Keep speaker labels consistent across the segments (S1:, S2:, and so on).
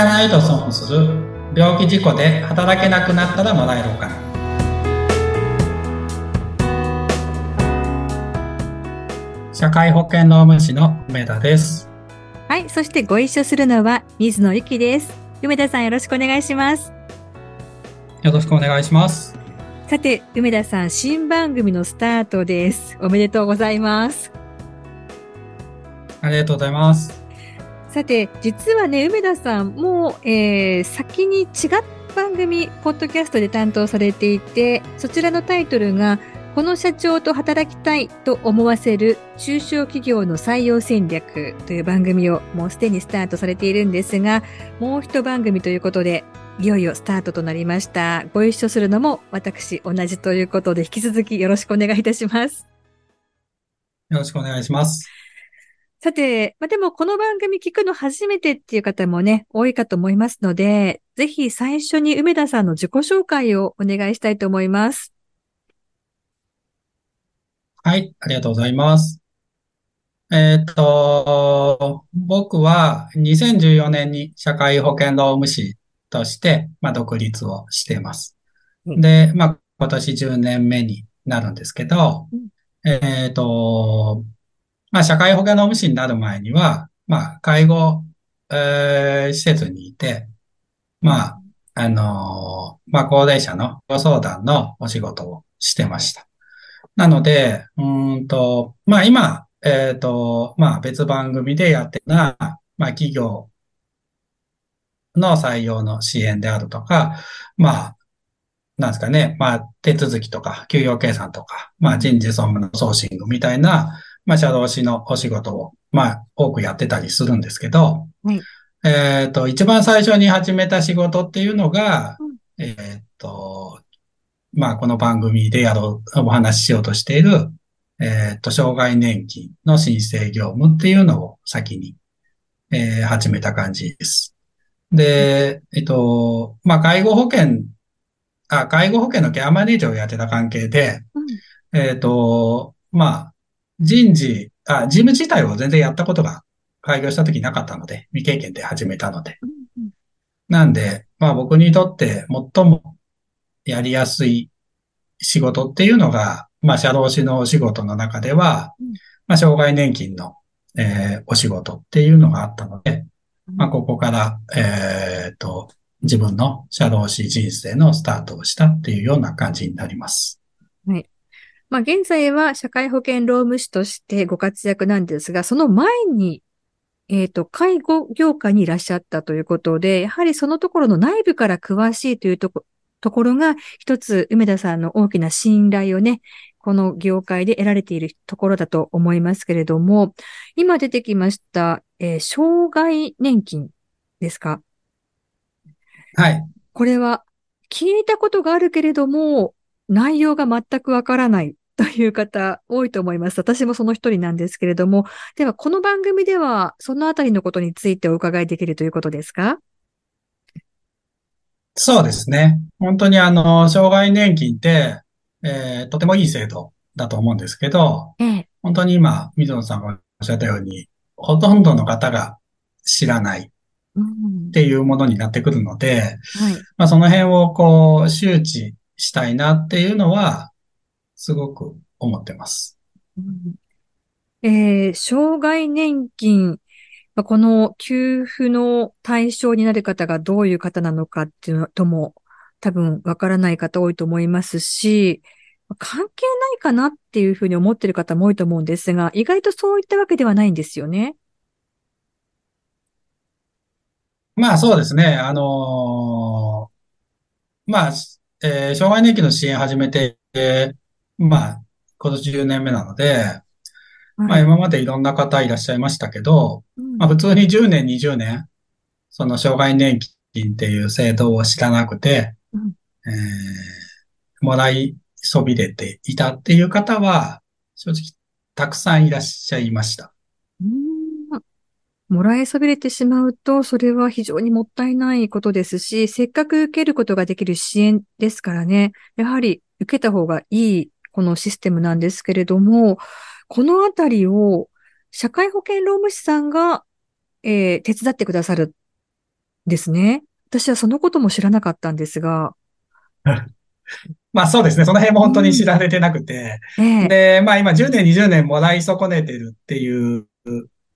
S1: かないと損する病気事故で働けなくなったらもらえるお金社会保険労務士の梅田です
S2: はい、そしてご一緒するのは水野ゆきです。梅田さんよろしくお願いします。
S1: よろしくお願いします
S2: さて、梅田さん、新番組のスタートです。おめでとうございます。
S1: ありがとうございます
S2: さて、実はね、梅田さんも、えー先に違った番組、ポッドキャストで担当されていて、そちらのタイトルが、この社長と働きたいと思わせる中小企業の採用戦略という番組をもうすでにスタートされているんですが、もう一番組ということで、いよいよスタートとなりました。ご一緒するのも私同じということで、引き続きよろしくお願いいたします。
S1: よろしくお願いします
S2: さて、まあ、でもこの番組聞くの初めてっていう方もね、多いかと思いますので、ぜひ最初に梅田さんの自己紹介をお願いしたいと思います。
S1: はい、ありがとうございます。えーっと、僕は2014年に社会保険労務士として、まあ、独立をしています。
S2: うん
S1: で、まあ、今年10年目になるんですけど
S2: うん、
S1: えーっと、まあ、社会保険労務士になる前には、まあ、介護、えー施設にいて、まあ、あのーまあ、高齢者のご相談のお仕事をしてました。なので、うんと、まあ今、えっと、まあ別番組でやってるな、まあ企業の採用の支援であるとか、まあ、なんですかね、まあ手続きとか、給与計算とか、まあ人事総務のソーシングみたいな、まあ社労士のお仕事を、まあ多くやってたりするんですけど、
S2: はい。
S1: えっと、一番最初に始めた仕事っていうのが
S2: うん、
S1: えっと、まあ、この番組でやろう、お話ししようとしている、えっと、障害年金の申請業務っていうのを先に、えー始めた感じです。で、えっと、まあ、介護保険、あ、介護保険のケアマネージャーをやってた関係で、えっと、まあ、人事、あ、事務自体を全然やったことが開業した時なかったので、未経験で始めたので。なんで、まあ僕にとって最もやりやすい仕事っていうのが、まあ社労士のお仕事の中では
S2: うん、
S1: まあ障害年金の、えーお仕事っていうのがあったので、まあここから、えっと、自分の社労士人生のスタートをしたっていうような感じになります。
S2: まあ、現在は社会保険労務士としてご活躍なんですが、その前に、えっ、と、介護業界にいらっしゃったということで、やはりそのところの内部から詳しいというとこところが、一つ梅田さんの大きな信頼をね、この業界で得られているところだと思いますけれども、今出てきました、えー障害年金ですか？
S1: はい。
S2: これは聞いたことがあるけれども、内容が全くわからないという方多いと思います。私もその一人なんですけれども、ではこの番組ではそのあたりのことについてお伺いできるということですか？
S1: そうですね。本当にあの、障害年金って、えーとてもいい制度だと思うんですけど、
S2: ええ。
S1: 本当に今、水野さんがおっしゃったように、ほとんどの方が知らないっ
S2: うん、
S1: ていうものになってくるので、
S2: はい。
S1: まあ、その辺をこう、周知したいなっていうのは、すごく思ってます。
S2: うんえー障害年金、まあこの給付の対象になる方がどういう方なのかっていうのとも多分わからない方多いと思いますし、関係ないかなっていうふうに思ってる方も多いと思うんですが、意外とそういったわけではないんですよね。
S1: まあそうですね。あのーまあ、えー障害年金の支援始めて、えーまあ、今年10年目なので、まあ
S2: はい
S1: 今までいろんな方いらっしゃいましたけど、
S2: うん。
S1: まあ普通に10年、20年、その障害年金っていう制度を知らなくて、
S2: うん。
S1: えーもらいそびれていたっていう方は、正直たくさんいらっしゃいました。
S2: うん。もらいそびれてしまうと、それは非常にもったいないことですし、せっかく受けることができる支援ですからね、やはり受けた方がいいこのシステムなんですけれども、このあたりを社会保険労務士さんが、えー手伝ってくださるですね。私はそのことも知らなかったんですが。
S1: まあそうですね。その辺も本当に知られてなくて。
S2: ええ
S1: で、まあ今10年、20年もらい損ねてるっていう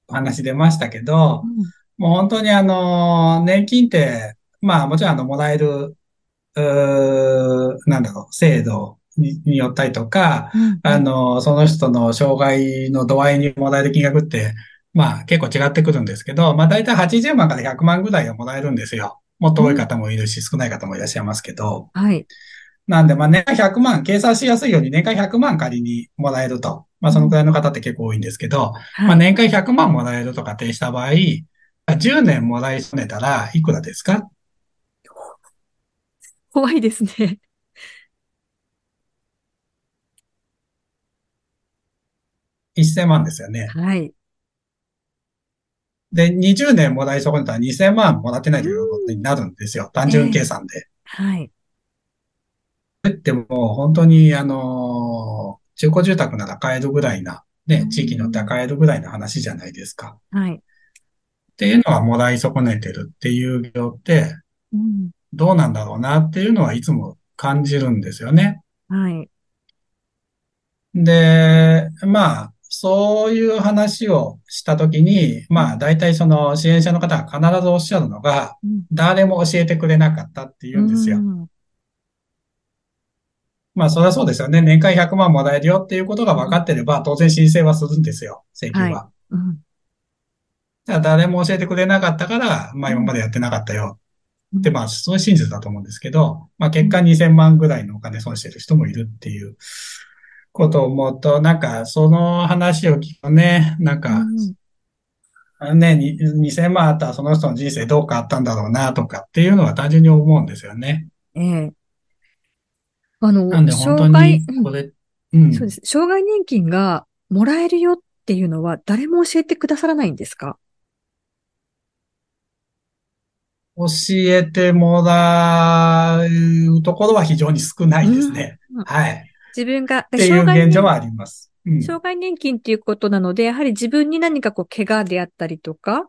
S1: お話出ましたけど、
S2: うん
S1: もう本当にあの、年金って、まあもちろんあの、もらえる、うーなんだろう、制度にによったりとか、
S2: うん
S1: あの、その人の障害の度合いにもらえる金額って、まあ結構違ってくるんですけど、まあ大体80万から100万ぐらいはもらえるんですよ。もっと多い方もいるし、少ない方もいらっしゃいますけど。
S2: はい。
S1: なんで、まあ年間100万、計算しやすいように年間100万仮にもらえると。まあそのくらいの方って結構多いんですけど、ま
S2: はい。
S1: あ年間100万もらえると仮定した場合、10年もらい損ねたらいくらですか？
S2: 怖いですね。
S1: ?1000 万ですよね。
S2: はい。
S1: で、20年もらい損ねたら2000万もらってないということになるんですよ。単純計算で。
S2: はい。
S1: でも本当に、あの、中古住宅なら買えるぐらいな、ね、地域によっては買えるぐらいの話じゃないですか。
S2: はい。
S1: っていうのはもらい損ねてるっていう業って、
S2: うん。
S1: どうなんだろうなっていうのはいつも感じるんですよね。
S2: はい。
S1: で、まあ、そういう話をしたときに、まあ、大体その支援者の方が必ずおっしゃるのが、
S2: うん
S1: 誰も教えてくれなかったって言うんですよ。
S2: うん
S1: まあ、そりゃそうですよね。年間100万もらえるよっていうことが分かってれば、当然申請はするんですよ。請求は。
S2: はうん。
S1: ただ誰も教えてくれなかったから、まあ今までやってなかったよ。って、まあ、そういう真実だと思うんですけど、まあ結果2000万ぐらいのお金損してる人もいるっていうことを思うと、なんかその話を聞くとね、なんか、ね、に2000万あったらその人の人生どう変わったんだろうなとかっていうのは単純に思うんですよね。
S2: ええ。あの、
S1: なんで本当
S2: 障害
S1: に、これ、うん。
S2: そうです。障害年金がもらえるよっていうのは誰も教えてくださらないんですか？
S1: 教えてもらうところは非常に少ないですね。
S2: うんうん
S1: はい。
S2: 自分が、
S1: っていう
S2: 障害年
S1: 現状はあります。うん。
S2: 障害年金っていうことなので、やはり自分に何かこう、怪我であったりとか、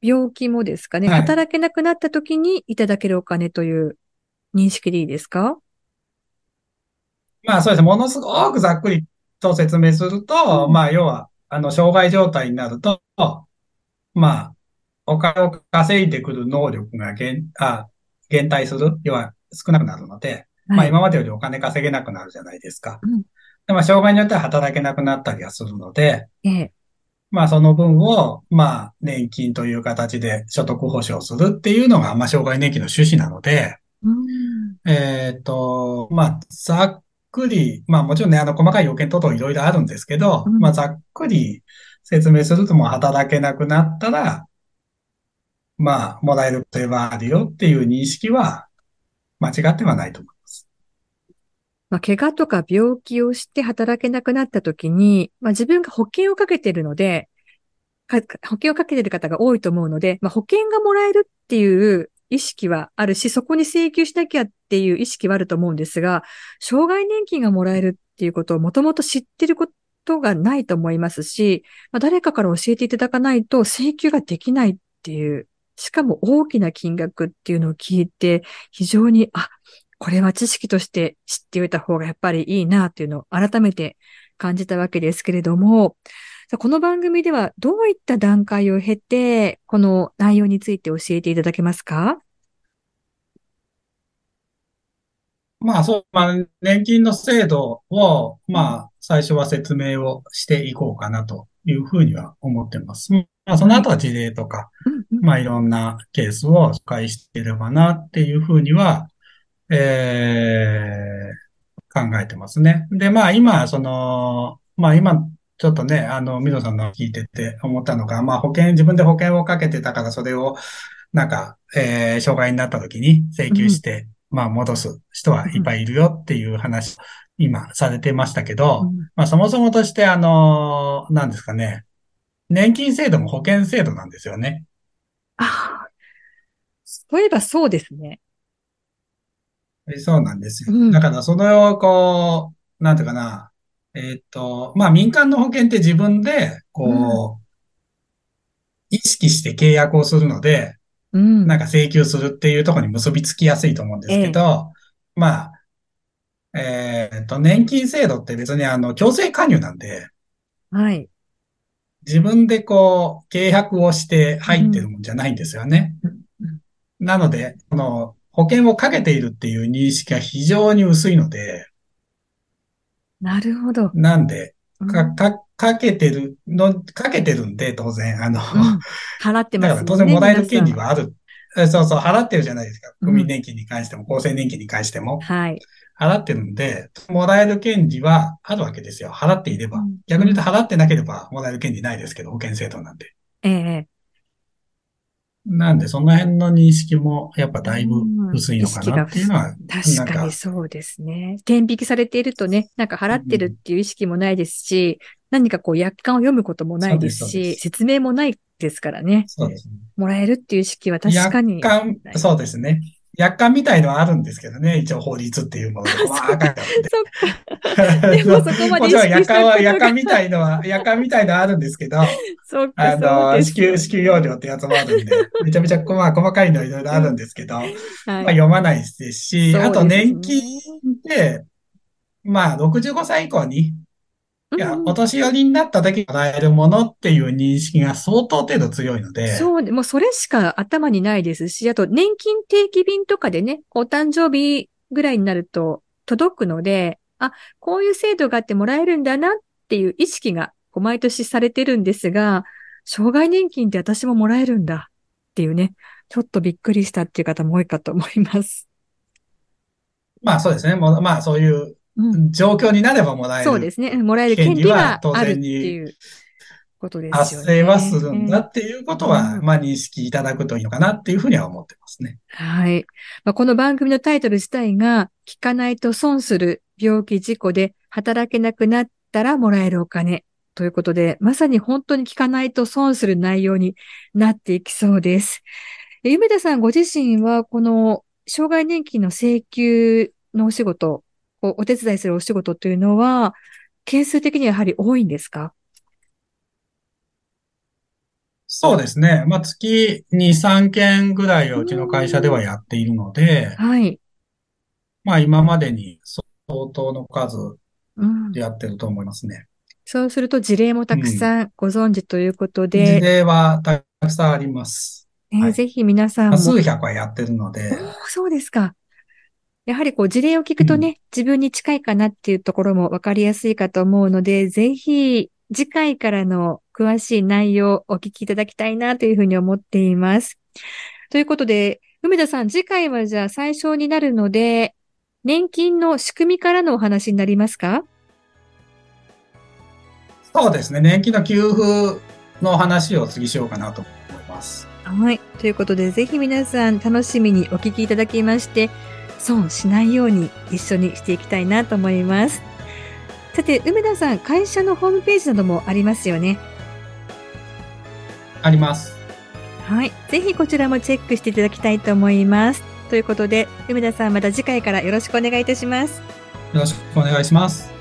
S2: 病気もですかね、
S1: はい
S2: 働けなくなった時にいただけるお金という認識でいいですか？
S1: まあそうですね。ものすごくざっくりと説明すると、
S2: うん
S1: まあ要は、あの、障害状態になると、まあ、お金を稼いでくる能力が減、あ、減退する、要は少なくなるので、まあ
S2: はい。
S1: 今までよりお金稼げなくなるじゃないですか。
S2: うん
S1: でまあ障害によっては働けなくなったりはするので、
S2: ええ。
S1: まあその分を、まあ年金という形で所得保障するっていうのが、まあ障害年金の趣旨なので、
S2: うん。
S1: えっと、まあ、ざっくり、まあもちろんね、あの、細かい要件等々いろいろあるんですけど、
S2: うん
S1: まあざっくり説明するともう働けなくなったら、まあ、もらえるといはあるよっていう認識は間違ってはないと思いま。
S2: あ、怪我とか病気をして働けなくなった時に、まあ、自分が保険をかけてるので、保険をかけてる方が多いと思うので、まあ、保険がもらえるっていう意識はあるし、そこに請求しなきゃっていう意識はあると思うんですが、障害年金がもらえるっていうことをもともと知ってることがないと思いますし、まあ、誰かから教えていただかないと請求ができないっていう、しかも大きな金額っていうのを聞いて、非常に、あ、これは知識として知っておいた方がやっぱりいいなっていうのを改めて感じたわけですけれども、この番組ではどういった段階を経て、この内容について教えていただけますか？
S1: まあそう、まあ年金の制度を、まあ最初は説明をしていこうかなというふうには思ってます。まあその後は事例とか、まあいろんなケースを紹介していればなっていうふうには、えー、考えてますね。で、まあ今、その、まあ今、ちょっとね、あの、ミドさんの聞いてて思ったのが、まあ保険、自分で保険をかけてたからそれを、なんか、えー、障害になった時に請求して、まあ戻す人はいっぱいいるよっていう話、今されてましたけど、
S2: うん
S1: まあそもそもとしてあの、なんですかね、年金制度も保険制度なんですよね。
S2: ああ、そういえばそうですね。
S1: そうなんですよ。
S2: うん
S1: だから、それを、こう、なんていうかな、えーっと、まあ、民間の保険って自分で、こう、意識して契約をするので、
S2: うん。
S1: なんか請求するっていうところに結びつきやすいと思うんですけど、まあ、えーっと、年金制度って別にあの、強制加入なんで、
S2: はい。
S1: 自分でこう、契約をして入ってるもんじゃないんですよね。
S2: うん
S1: なので、この、保険をかけているっていう認識が非常に薄いので、
S2: なるほど。
S1: なんで、
S2: うん
S1: か、か、かけてるの、かけてるんで、当然、あの、
S2: うん払って
S1: だから
S2: ますもんね。
S1: 当然もらえる権利
S2: 皆
S1: はある。えそうそう、払ってるじゃないですか。
S2: うん
S1: 国民年金に関しても、厚生年金に関しても。
S2: はい。
S1: 払ってるんで、もらえる権利はあるわけですよ。払っていれば
S2: うん。
S1: 逆に言うと払ってなければもらえる権利ないですけど、保険制度なんで。
S2: ええ
S1: なんで、その辺の認識も、やっぱだいぶ薄いのかなっていうのは、
S2: 確か
S1: なん
S2: にそうですね。天引きされているとね、なんか払ってるっていう意識もないですし、何かこう約款を読むこともないですし、
S1: すす
S2: 説明もないですからね。
S1: そうですね。
S2: もらえるっていう意識は確かに。
S1: 約款、そうですね。約款みたいのはあるんですけどね。一応法律っていうもので細 かくあるんで。
S2: そっか。でもそこまで
S1: もちろん
S2: 意識したことが
S1: 夜間は、夜間みたいのは、夜間みたいのはあるんですけど、
S2: そっか、
S1: あの、支給、支給要領ってやつもあるんで、めちゃめちゃ、まあ、細かいのいろいろあるんですけど、まあ、
S2: はい。
S1: 読まないですし、あと年金で、まあ、65歳以降に、いや、
S2: うん
S1: お年寄りになった時にもらえるものっていう認識が相当程度強いので、
S2: そうね、もうそれしか頭にないですし、あと年金定期便とかでね、お誕生日ぐらいになると届くので、あ、こういう制度があってもらえるんだなっていう意識が毎年されてるんですが、障害年金って私ももらえるんだっていうね、ちょっとびっくりしたっていう方も多いかと思います。
S1: まあそうですね。まあそういう
S2: うん。
S1: 状況になればもらえる。
S2: そうですね。もらえる権利があるっていうことです。
S1: 発生はするんだっていうことは、
S2: うん
S1: まあ認識いただくといいのかなっていうふうには思ってますね。
S2: はい。まあ、この番組のタイトル自体が、聞かないと損する病気事故で働けなくなったらもらえるお金ということで、まさに本当に聞かないと損する内容になっていきそうです。え夢田さんご自身は、この障害年金の請求のお仕事、こうお手伝いするお仕事というのは、件数的にはやはり多いんですか？
S1: そうですね。まあ月2、3件ぐらいをうちの会社ではやっているので、
S2: はい。
S1: まあ今までに相当の数
S2: うん、
S1: やってると思いますね。
S2: そうすると事例もたくさんご存知ということ
S1: 事
S2: で、
S1: 例はたくさんあります。はい
S2: えーぜひ皆さんも。
S1: 数百はやってるので、
S2: そうですか。やはりこう事例を聞くとね、自分に近いかなっていうところもわかりやすいかと思うので、ぜひ次回からの詳しい内容をお聞きいただきたいなというふうに思っています。ということで、梅田さん、次回はじゃあ最初になるので、年金の仕組みからのお話になりますか？
S1: そうですね。年金の給付の話を次しようかなと思います。
S2: はい。ということで、ぜひ皆さん楽しみにお聞きいただきまして、損しないように一緒にしていきたいなと思います。さて、梅田さん、会社のホームページなどもありますよね。
S1: あります。
S2: はい。ぜひこちらもチェックしていただきたいと思います。ということで、梅田さん、また次回からよろしくお願いいたします。
S1: よろしくお願いします。